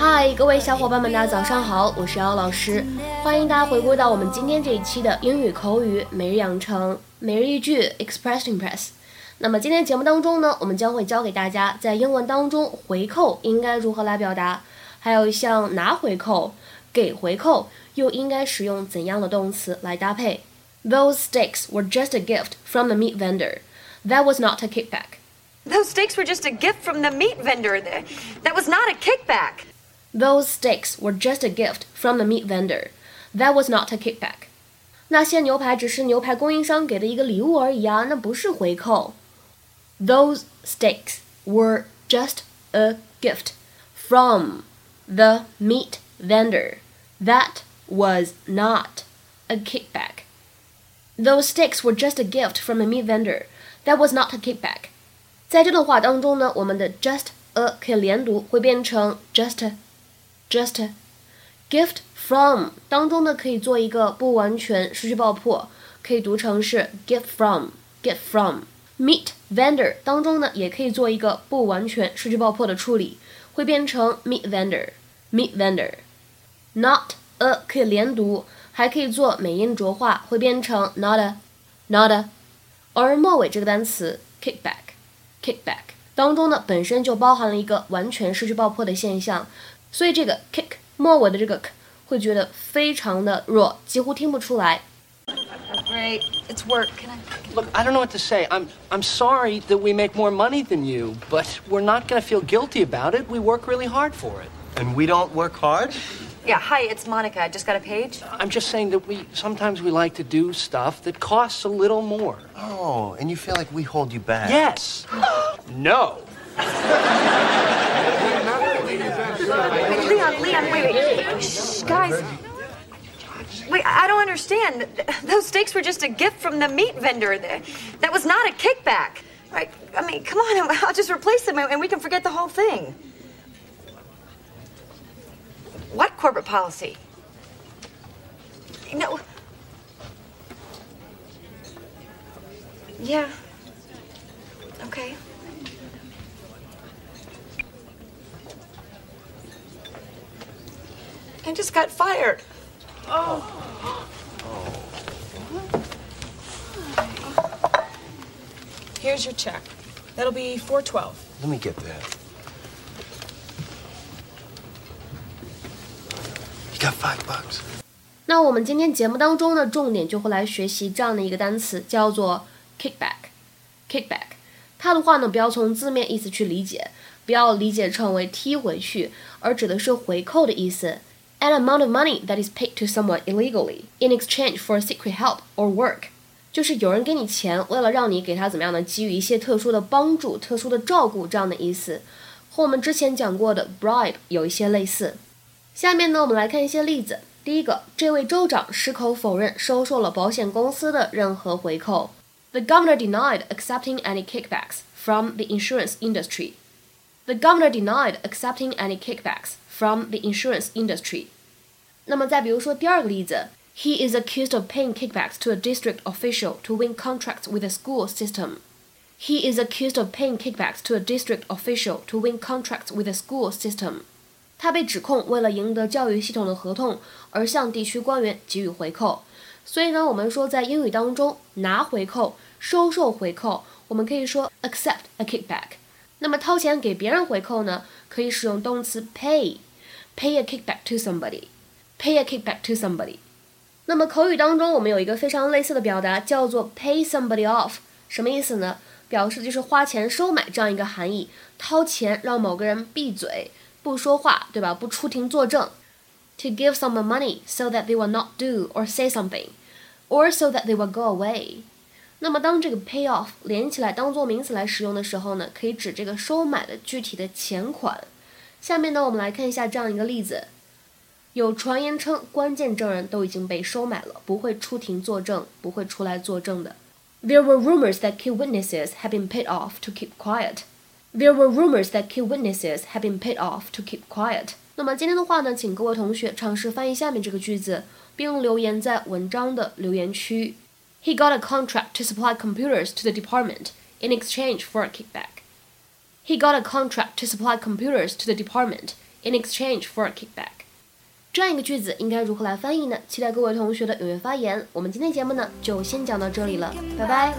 嗨，各位小伙伴们，大家早上好，我是姚老师，欢迎大家回归到我们今天这一期的英语口语每日养成每日一句 Express Impress。那么今天节目当中呢，我们将会教给大家在英文当中回扣应该如何来表达，还有像拿回扣、给回扣又应该使用怎样的动词来搭配。Those steaks were just a gift from the meat vendor. That was not a kickback. Those steaks were just a gift from the meat vendor. That was not a kickback. Those steaks were just a gift from the meat vendor. That was not a kickback. 那些牛排只是牛排供应商给的一个礼物而已啊，那不是回扣。Those steaks were just a gift from the meat vendor. That was not a kickback. Those steaks were just a gift from a meat vendor. That was not a kickback. 在这段话当中呢，我们的 just a 可以连读，会变成 just just gift from 当中呢可以做一个不完全失去爆破，可以读成是 get from get from。meet vendor 当中呢也可以做一个不完全失去爆破的处理，会变成 meet vendor meet vendor。not a 可以连读，还可以做美音浊化，会变成 not a not a。而末尾这个单词 kickback kickback 当中呢本身就包含了一个完全失去爆破的现象，所以这个 kick 末尾的这个 k 会觉得非常的弱，几乎听不出来。Great, it's work. Can I? Look, I don't know what to say. I'm I'm sorry that we make more money than you, but we're not going to feel guilty about it. We work really hard for it. And we don't work hard? Yeah, hi, it's Monica. I just got a page. I'm just saying that we sometimes we like to do stuff that costs a little more. Oh, and you feel like we hold you back? Yes. no. guys. Wait, I don't understand. Those steaks were just a gift from the meat vendor. That was not a kickback. Right? I mean, come on, I'll just replace them and we can forget the whole thing. What corporate policy? No. Yeah. Okay. I just got fired. Oh. Here's your check. That'll be 412. Let me get that. You got five bucks. 那我们今天节目当中呢，重点就会来学习这样的一个单词，叫做 kickback。kickback，它的话呢，不要从字面意思去理解，不要理解成为踢回去，而指的是回扣的意思。 An amount of money that is paid to someone illegally in exchange for secret help or work，就是有人给你钱，为了让你给他怎么样呢，给予一些特殊的帮助、特殊的照顾这样的意思，和我们之前讲过的 bribe 有一些类似。下面呢，我们来看一些例子。第一个，这位州长矢口否认收受了保险公司的任何回扣。The governor denied accepting any kickbacks from the insurance industry. The governor denied accepting any kickbacks from the insurance industry. 那么再比如说第二个例子，He is accused of paying kickbacks to a district official to win contracts with the school system. He is accused of paying kickbacks to a district official to win contracts with the school system. 他被指控为了赢得教育系统的合同而向地区官员给予回扣。所以呢，我们说在英语当中拿回扣、收受回扣，我们可以说 accept a kickback。 那么掏钱给别人回扣呢，可以使用动词 pay，pay a kickback to somebody，pay a kickback to somebody。那么口语当中我们有一个非常类似的表达，叫做 pay somebody off，什么意思呢？表示就是花钱收买这样一个含义，掏钱让某个人闭嘴。不说话，对吧？不出庭作证。To give someone money so that they will not do or say something, or so that they will go away。那么当这个 pay off 连起来当做名词来使用的时候呢，可以指这个收买的具体的钱款。下面呢，我们来看一下这样一个例子：有传言称关键证人都已经被收买了，不会出庭作证，不会出来作证的。There were rumors that key witnesses had been paid off to keep quiet. There were rumors that key witnesses had been paid off to keep quiet. 那么今天的话呢，请各位同学尝试翻译下面这个句子，并留言在文章的留言区。He got a contract to supply computers to the department in exchange for a kickback. He got a contract to supply computers to the department in exchange for a kickback。这样一个句子应该如何来翻译呢？期待各位同学的踊跃发言。我们今天节目呢就先讲到这里了，拜拜。